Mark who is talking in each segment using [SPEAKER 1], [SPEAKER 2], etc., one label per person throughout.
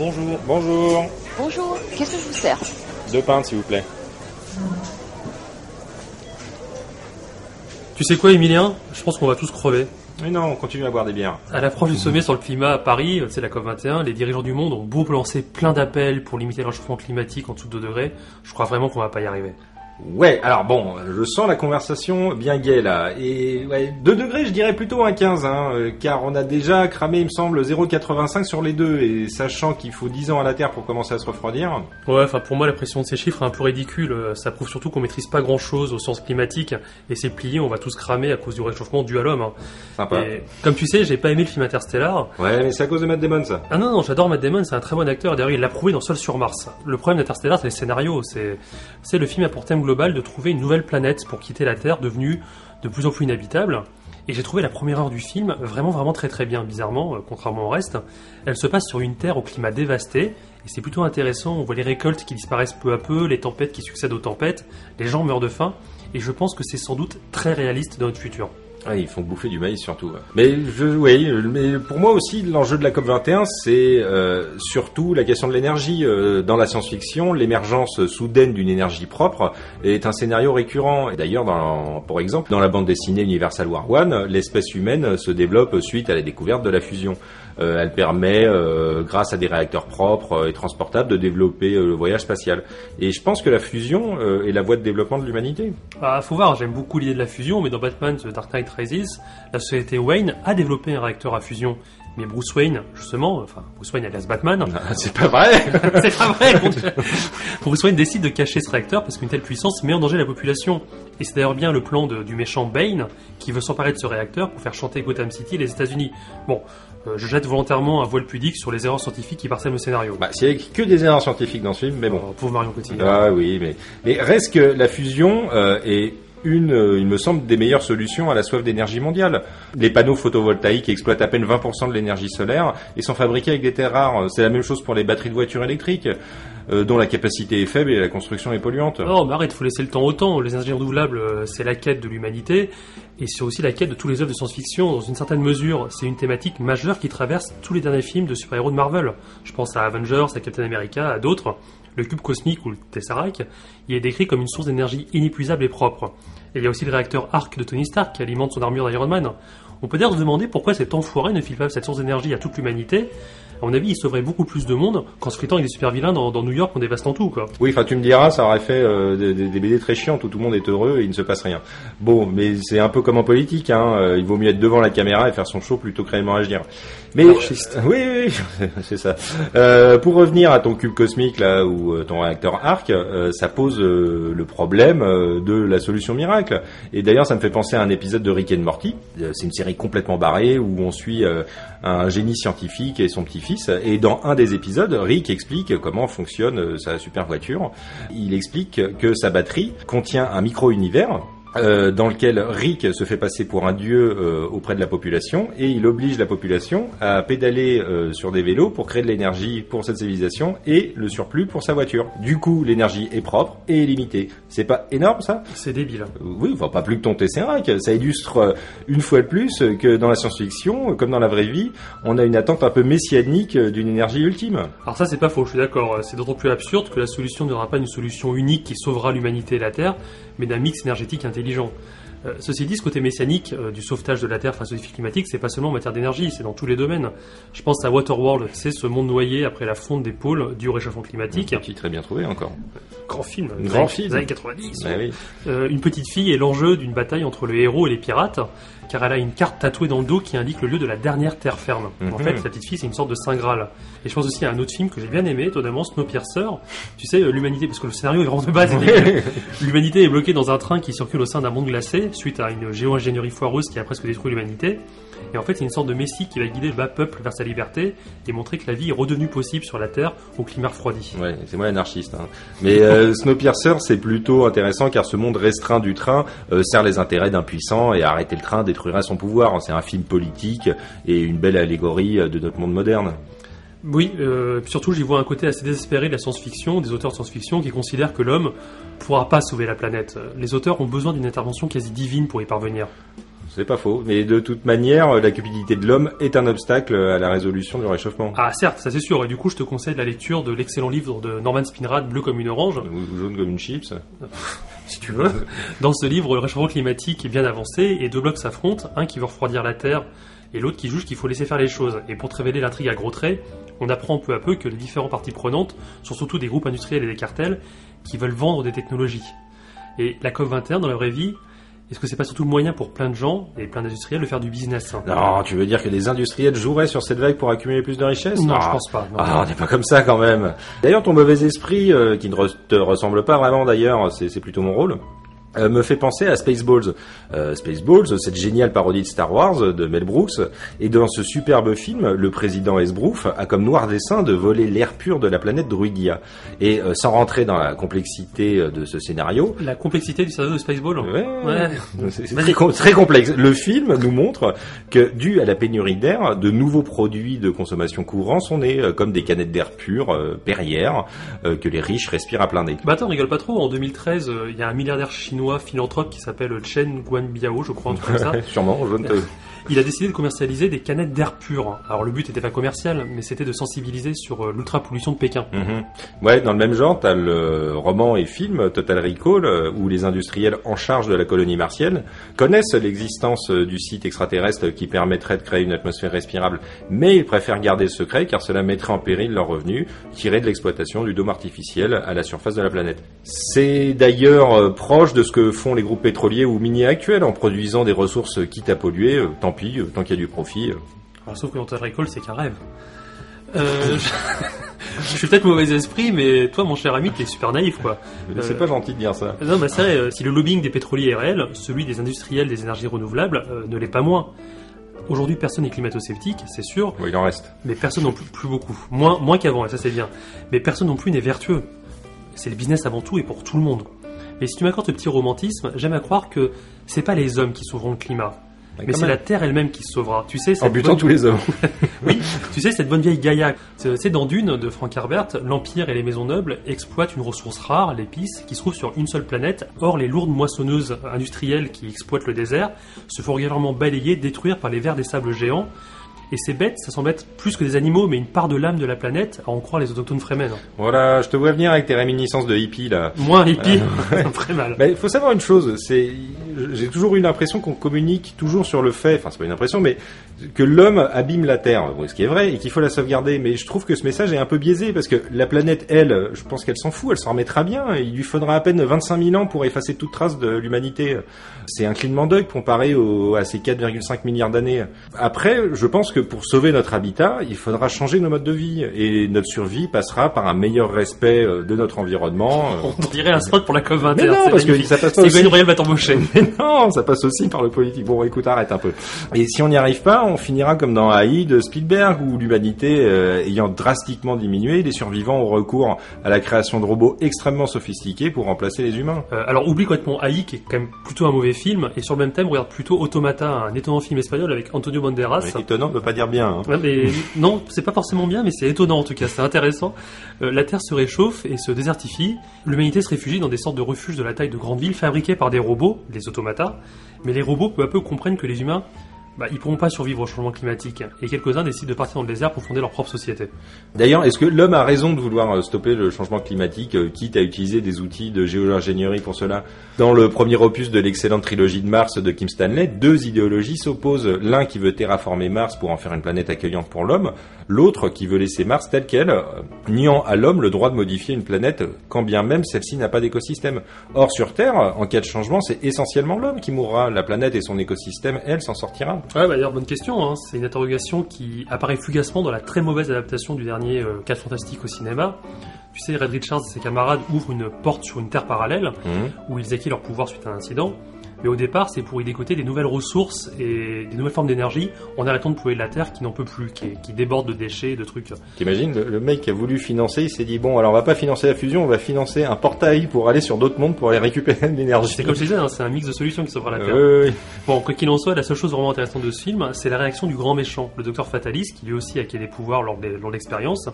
[SPEAKER 1] Bonjour.
[SPEAKER 2] Bonjour.
[SPEAKER 3] Bonjour, qu'est-ce que je vous sers?
[SPEAKER 2] Deux pintes, s'il vous plaît.
[SPEAKER 1] Tu sais quoi, Emilien? Je pense qu'on va tous crever.
[SPEAKER 2] Mais non, on continue à boire des bières.
[SPEAKER 1] À l'approche du sommet sur le climat à Paris, c'est la COP21, les dirigeants du monde ont beau lancer plein d'appels pour limiter le réchauffement climatique en dessous de 2 degrés, je crois vraiment qu'on va pas y arriver.
[SPEAKER 2] Ouais, alors bon, je sens la conversation bien gaie là. Et ouais, 2 degrés, je dirais plutôt un 15, hein, euh, car on a déjà cramé, il me semble, 0,85 sur les deux. Et sachant qu'il faut 10 ans à la Terre pour commencer à se refroidir.
[SPEAKER 1] Ouais, enfin pour moi la pression de ces chiffres est un peu ridicule. Ça prouve surtout qu'on maîtrise pas grand chose aux sciences climatiques et c'est plié, on va tous cramer à cause du réchauffement dû à l'homme. hein.
[SPEAKER 2] Sympa.
[SPEAKER 1] Et comme tu sais, j'ai pas aimé le film Interstellar.
[SPEAKER 2] Ouais, mais c'est à cause de Matt Damon ça.
[SPEAKER 1] Ah non, non, j'adore Matt Damon, c'est un très bon acteur. D'ailleurs, il l'a prouvé dans Seul sur Mars. Le problème d'Interstellar, c'est les scénarios. C'est, le film a pour thème global de trouver une nouvelle planète pour quitter la Terre devenue de plus en plus inhabitable. Et j'ai trouvé la première heure du film vraiment, vraiment très très bien, bizarrement, euh, contrairement au reste. Elle se passe sur une Terre au climat dévasté, et c'est plutôt intéressant. On voit les récoltes qui disparaissent peu à peu, les tempêtes qui succèdent aux tempêtes, les gens meurent de faim, et je pense que c'est sans doute très réaliste dans notre futur.
[SPEAKER 2] Ah, ils font bouffer du maïs surtout. Mais je, oui, mais pour moi aussi, l'enjeu de la COP 21, c'est euh, surtout la question de l'énergie. Euh, dans la science-fiction, l'émergence soudaine d'une énergie propre est un scénario récurrent. Et D'ailleurs, pour exemple, dans la bande dessinée Universal War One, l'espèce humaine se développe suite à la découverte de la fusion. Euh, elle permet, euh, grâce à des réacteurs propres euh, et transportables, de développer euh, le voyage spatial. Et je pense que la fusion euh, est la voie de développement de l'humanité.
[SPEAKER 1] Ah, faut voir, j'aime beaucoup l'idée de la fusion, mais dans Batman The Dark Knight Rises, la société Wayne a développé un réacteur à fusion. Mais Bruce Wayne, justement, enfin Bruce Wayne alias Batman,
[SPEAKER 2] Ah, c'est pas vrai
[SPEAKER 1] c'est pas vrai. Bruce Wayne décide de cacher ce réacteur parce qu'une telle puissance met en danger la population. Et c'est d'ailleurs bien le plan de- du méchant Bane qui veut s'emparer de ce réacteur pour faire chanter Gotham City et les États-Unis. Bon, euh, je jette volontairement un voile pudique sur les erreurs scientifiques qui parsèment le scénario.
[SPEAKER 2] Bah, avait que des erreurs scientifiques dans ce film, mais bon.
[SPEAKER 1] Oh, pauvre Marion Cotillard.
[SPEAKER 2] Ah oui, mais, mais reste que la fusion euh, est une, euh, il me semble, des meilleures solutions à la soif d'énergie mondiale. Les panneaux photovoltaïques exploitent à peine 20% de l'énergie solaire et sont fabriqués avec des terres rares. C'est la même chose pour les batteries de voitures électriques, euh, dont la capacité est faible et la construction est polluante.
[SPEAKER 1] Non, mais arrête, faut laisser le temps au temps. Les énergies renouvelables, euh, c'est la quête de l'humanité, et c'est aussi la quête de tous les œuvres de science-fiction. Dans une certaine mesure, c'est une thématique majeure qui traverse tous les derniers films de super-héros de Marvel. Je pense à Avengers, à Captain America, à d'autres. Le cube cosmique ou le Tesseract, il est décrit comme une source d'énergie inépuisable et propre. Il y a aussi le réacteur Arc de Tony Stark qui alimente son armure d'Iron Man. On peut d'ailleurs se demander pourquoi cet enfoiré ne file pas cette source d'énergie à toute l'humanité. À mon avis, il sauverait beaucoup plus de monde qu'en se fritant avec des super vilains dans, dans New York en dévastant tout, quoi.
[SPEAKER 2] Oui, enfin tu me diras, ça aurait fait euh, des, BD très chiantes où tout le monde est heureux et il ne se passe rien. Bon, mais c'est un peu comme en politique, hein. euh, il vaut mieux être devant la caméra et faire son show plutôt que réellement agir. Mais
[SPEAKER 1] Anarchiste.
[SPEAKER 2] oui, oui, oui, c'est ça. Euh, pour revenir à ton cube cosmique là ou euh, ton réacteur arc, euh, ça pose euh, le problème euh, de la solution miracle. Et d'ailleurs, ça me fait penser à un épisode de Rick and Morty. Euh, C'est une série complètement barrée où on suit euh, un génie scientifique et son petit-fils. Et dans un des épisodes, Rick explique comment fonctionne euh, sa super voiture. Il explique que sa batterie contient un micro-univers euh, dans lequel Rick se fait passer pour un dieu euh, auprès de la population et il oblige la population à pédaler euh, sur des vélos pour créer de l'énergie pour cette civilisation et le surplus pour sa voiture. Du coup, l'énergie est propre et limitée. C'est pas énorme ça?
[SPEAKER 1] C'est débile.
[SPEAKER 2] oui, enfin pas plus que ton Tesseract. Ça illustre une fois de plus que dans la science-fiction, comme dans la vraie vie, on a une attente un peu messianique d'une énergie ultime.
[SPEAKER 1] Alors ça c'est pas faux, je suis d'accord. C'est d'autant plus absurde que la solution ne sera pas une solution unique qui sauvera l'humanité et la Terre, mais d'un mix énergétique intelligent intelligent. Euh, ceci dit, ce côté messianique euh, du sauvetage de la Terre face aux défis climatiques, c'est pas seulement en matière d'énergie, c'est dans tous les domaines. Je pense à Waterworld, c'est ce monde noyé après la fonte des pôles du réchauffement climatique.
[SPEAKER 2] Qui très bien trouvé encore.
[SPEAKER 1] Grand film,
[SPEAKER 2] Grand film.
[SPEAKER 1] des années 90.
[SPEAKER 2] Ouais, oui.
[SPEAKER 1] Euh, une petite fille est l'enjeu d'une bataille entre le héros et les pirates, car elle a une carte tatouée dans le dos qui indique le lieu de la dernière terre ferme. En
[SPEAKER 2] Mhm.
[SPEAKER 1] fait, la petite fille, c'est une sorte de Saint Graal. Et je pense aussi à un autre film que j'ai bien aimé, étonnamment, Snowpiercer. Tu sais, l'humanité, parce que le scénario est vraiment de base. l'humanité est bloquée dans un train qui circule au sein d'un monde glacé, suite à une géo-ingénierie foireuse qui a presque détruit l'humanité. Et en fait, c'est une sorte de messie qui va guider le bas peuple vers sa liberté et montrer que la vie est redevenue possible sur la Terre au climat refroidi.
[SPEAKER 2] Ouais, c'est moi l'anarchiste. Hein. Mais euh, Snowpiercer, c'est plutôt intéressant car ce monde restreint du train euh, sert les intérêts d'un puissant et arrêter le train détruirait son pouvoir. C'est un film politique et une belle allégorie euh, de notre monde moderne.
[SPEAKER 1] Oui, euh, surtout j'y vois un côté assez désespéré de la science-fiction, des auteurs de science-fiction qui considèrent que l'homme pourra pas sauver la planète. Les auteurs ont besoin d'une intervention quasi divine pour y parvenir.
[SPEAKER 2] c'est pas faux. Mais de toute manière, la cupidité de l'homme est un obstacle à la résolution du réchauffement.
[SPEAKER 1] Ah certes, ça c'est sûr. Et du coup, je te conseille la lecture de l'excellent livre de Norman Spinrad, Bleu comme une orange.
[SPEAKER 2] Ou jaune comme une chips.
[SPEAKER 1] si tu veux. Dans ce livre, le réchauffement climatique est bien avancé et deux blocs s'affrontent, un qui veut refroidir la Terre et l'autre qui juge qu'il faut laisser faire les choses. Et pour te révéler l'intrigue à gros traits, on apprend peu à peu que les différentes parties prenantes sont surtout des groupes industriels et des cartels qui veulent vendre des technologies. Et la COP21, dans la vraie vie, est-ce que c'est pas surtout le moyen pour plein de gens et plein d'industriels de faire du business hein?
[SPEAKER 2] Non, tu veux dire que des industriels joueraient sur cette vague pour accumuler plus de richesses?
[SPEAKER 1] Non,
[SPEAKER 2] Ah.
[SPEAKER 1] je pense pas. non.
[SPEAKER 2] Ah, on n'est pas comme ça quand même. D'ailleurs, ton mauvais esprit, euh, qui ne te ressemble pas vraiment d'ailleurs, c'est plutôt mon rôle, euh, me fait penser à Spaceballs. Euh, Spaceballs, cette géniale parodie de Star Wars de Mel Brooks, et dans ce superbe film, le président Esbrouf a comme noir dessein de voler l'air pur de la planète Druidia. Et euh, sans rentrer dans la complexité euh, de ce scénario,
[SPEAKER 1] La complexité du scénario de Spaceball
[SPEAKER 2] Ouais.
[SPEAKER 1] Ouais.
[SPEAKER 2] C'est très, com- très complexe. Le film nous montre que, dû à la pénurie d'air, de nouveaux produits de consommation courants sont nés, euh, comme des canettes d'air pur, euh, Perrier, euh, que les riches respirent à plein nez.
[SPEAKER 1] Bah attends, rigole pas trop. En 2013, euh, il y a un milliardaire chinois philanthrope qui s'appelle Chen Guanbiao, je crois, un truc comme ça.
[SPEAKER 2] Sûrement, je ne te...
[SPEAKER 1] Il a décidé de commercialiser des canettes d'air pur. Alors le but n'était pas commercial, mais c'était de sensibiliser sur euh, l'ultra-pollution de Pékin.
[SPEAKER 2] Mhm. Ouais, dans le même genre, t'as le roman et film Total Recall, euh, où les industriels en charge de la colonie martienne connaissent l'existence euh, du site extraterrestre qui permettrait de créer une atmosphère respirable, mais ils préfèrent garder le secret car cela mettrait en péril leurs revenus tirés de l'exploitation du dôme artificiel à la surface de la planète. C'est d'ailleurs proche de ce que font les groupes pétroliers ou miniers actuels en produisant des ressources quitte à polluer, tant pis, euh, tant qu'il y a du profit. euh.
[SPEAKER 1] Alors, sauf que Total Recall, c'est qu'un rêve. Euh, je... je suis peut-être mauvais esprit, mais toi, mon cher ami, t'es super naïf, quoi.
[SPEAKER 2] C'est pas gentil de dire ça.
[SPEAKER 1] Non, mais c'est vrai, si le lobbying des pétroliers est réel, celui des industriels des énergies renouvelables euh, ne l'est pas moins. Aujourd'hui, personne n'est climato-sceptique, c'est sûr,
[SPEAKER 2] Bon, il en reste.
[SPEAKER 1] mais personne non plus, plus beaucoup. Moins, moins qu'avant, et ça c'est bien. Mais personne non plus n'est vertueux. C'est le business avant tout et pour tout le monde. Mais si tu m'accordes ce petit romantisme, j'aime à croire que c'est pas les hommes qui sauveront le climat, mais c'est la Terre elle-même qui se sauvera. Tu sais,
[SPEAKER 2] En butant
[SPEAKER 1] bonne-
[SPEAKER 2] tous les hommes.
[SPEAKER 1] oui, tu sais, cette bonne vieille Gaïa. C'est dans Dune de Frank Herbert, l'Empire et les maisons nobles exploitent une ressource rare, l'épice, qui se trouve sur une seule planète. Or, les lourdes moissonneuses industrielles qui exploitent le désert se font régulièrement balayer, détruire par les vers des sables géants. Et ces bêtes, ça semble être plus que des animaux, mais une part de l'âme de la planète, à en croire les autochtones Fremen.
[SPEAKER 2] Voilà, je te vois venir avec tes réminiscences de hippie là.
[SPEAKER 1] Moins hippie, ça me ferait mal.
[SPEAKER 2] Mais il faut savoir une chose, c'est j'ai toujours eu l'impression qu'on communique toujours sur le fait, enfin c'est pas une impression, mais que l'homme abîme la Terre, ce qui est vrai, et qu'il faut la sauvegarder. Mais je trouve que ce message est un peu biaisé parce que la planète, elle, je pense qu'elle s'en fout, elle s'en remettra bien. Il lui faudra à peine 25 000 ans pour effacer toute trace de l'humanité. C'est un clignement d'œil comparé au, à ces 4,5 milliards d'années. Après, je pense que pour sauver notre habitat, il faudra changer nos modes de vie et notre survie passera par un meilleur respect euh, de notre environnement. euh,
[SPEAKER 1] On dirait un spot pour la COP21.
[SPEAKER 2] Mais non, parce que ça passe pas aussi.
[SPEAKER 1] Va t'embaucher.
[SPEAKER 2] Mais non, ça passe aussi par le politique. Bon, écoute, arrête un peu. Et si on n'y arrive pas, on finira comme dans AI de Spielberg, où l'humanité euh, ayant drastiquement diminué, les survivants ont recours à la création de robots extrêmement sophistiqués pour remplacer les humains.
[SPEAKER 1] Euh, alors oublie complètement AI qui est quand même plutôt un mauvais film et sur le même thème regarde plutôt Automata, un étonnant film espagnol avec Antonio Banderas.
[SPEAKER 2] C'est étonnant de pas dire bien. hein.
[SPEAKER 1] Ouais, mais non, c'est pas forcément bien, mais c'est étonnant en tout cas, c'est intéressant. Euh, la Terre se réchauffe et se désertifie. L'humanité se réfugie dans des sortes de refuges de la taille de grandes villes fabriqués par des robots, des Mais les robots peu à peu comprennent que les humains, bah, ils pourront pas survivre au changement climatique. Et quelques-uns décident de partir dans le désert pour fonder leur propre société.
[SPEAKER 2] D'ailleurs, est-ce que l'homme a raison de vouloir euh, stopper le changement climatique, euh, quitte à utiliser des outils de géo-ingénierie pour cela? Dans le premier opus de l'excellente trilogie de Mars de Kim Stanley, deux idéologies s'opposent. L'un qui veut terraformer Mars pour en faire une planète accueillante pour l'homme, l'autre qui veut laisser Mars telle qu'elle, euh, niant à l'homme le droit de modifier une planète, quand bien même celle-ci n'a pas d'écosystème. Or, sur Terre, en cas de changement, c'est essentiellement l'homme qui mourra. La planète et son écosystème, elle, s'en sortira.
[SPEAKER 1] Ouais, bah, d'ailleurs, bonne question. Hein. C'est une interrogation qui apparaît fugacement dans la très mauvaise adaptation du dernier euh, 4 Fantastiques au cinéma. Tu sais, Red Richards et ses camarades ouvrent une porte sur une Terre parallèle
[SPEAKER 2] Mhm.
[SPEAKER 1] où ils acquittent leur pouvoir suite à un incident. Mais au départ, c'est pour y dégoter des nouvelles ressources et des nouvelles formes d'énergie en arrêtant de polluer la Terre qui n'en peut plus, qui, qui déborde de déchets, de trucs.
[SPEAKER 2] T'imagines, le, le mec qui a voulu financer, il s'est dit bon, alors on va pas financer la fusion, on va financer un portail pour aller sur d'autres mondes pour aller récupérer de l'énergie.
[SPEAKER 1] C'est comme je disais, hein, c'est un mix de solutions qui s'offre à la Terre.
[SPEAKER 2] Euh, oui, oui.
[SPEAKER 1] Bon, quoi qu'il en soit, la seule chose vraiment intéressante de ce film, c'est la réaction du grand méchant, le docteur Fatalis, qui lui aussi a acquis des pouvoirs lors de, lors de l'expérience,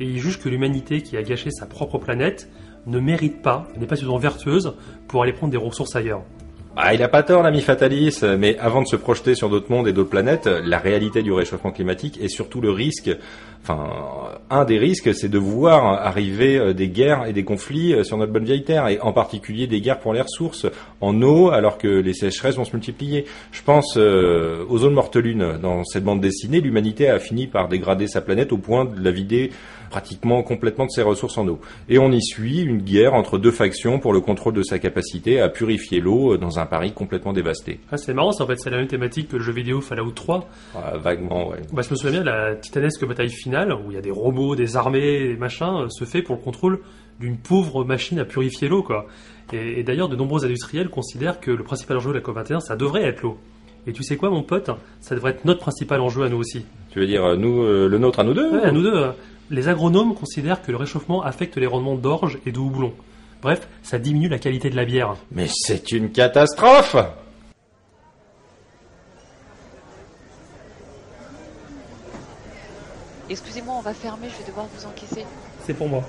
[SPEAKER 1] et il juge que l'humanité qui a gâché sa propre planète ne mérite pas, n'est pas suffisamment vertueuse pour aller prendre des ressources ailleurs.
[SPEAKER 2] Ah, il a pas tort, l'ami Fatalis, mais avant de se projeter sur d'autres mondes et d'autres planètes, la réalité du réchauffement climatique et surtout le risque, enfin, un des risques, c'est de voir arriver euh, des guerres et des conflits euh, sur notre bonne vieille Terre, et en particulier des guerres pour les ressources en eau, alors que les sécheresses vont se multiplier. Je pense euh, aux zones mortelune. Dans cette bande dessinée, l'humanité a fini par dégrader sa planète au point de la vider pratiquement complètement de ses ressources en eau. Et on y suit une guerre entre deux factions pour le contrôle de sa capacité à purifier l'eau dans un Paris complètement dévasté.
[SPEAKER 1] Ah, c'est marrant, en fait, c'est la même thématique que le jeu vidéo Fallout 3.
[SPEAKER 2] Ah, vaguement, ouais.
[SPEAKER 1] Bah, je me souviens bien de la titanesque bataille finale, où il y a des robots, des armées, des machins, se fait pour le contrôle d'une pauvre machine à purifier l'eau, quoi. Et, et d'ailleurs, de nombreux industriels considèrent que le principal enjeu de la COP21, ça devrait être l'eau. Et tu sais quoi, mon pote? Ça devrait être notre principal enjeu à nous aussi.
[SPEAKER 2] Tu veux dire, nous, euh, le nôtre à nous deux?
[SPEAKER 1] Ouais, à nous deux. euh, Les agronomes considèrent que le réchauffement affecte les rendements d'orge et de houblon. Bref, ça diminue la qualité de la bière.
[SPEAKER 2] Mais c'est une catastrophe
[SPEAKER 3] Excusez-moi, on va fermer, je vais devoir vous encaisser.
[SPEAKER 1] C'est pour moi.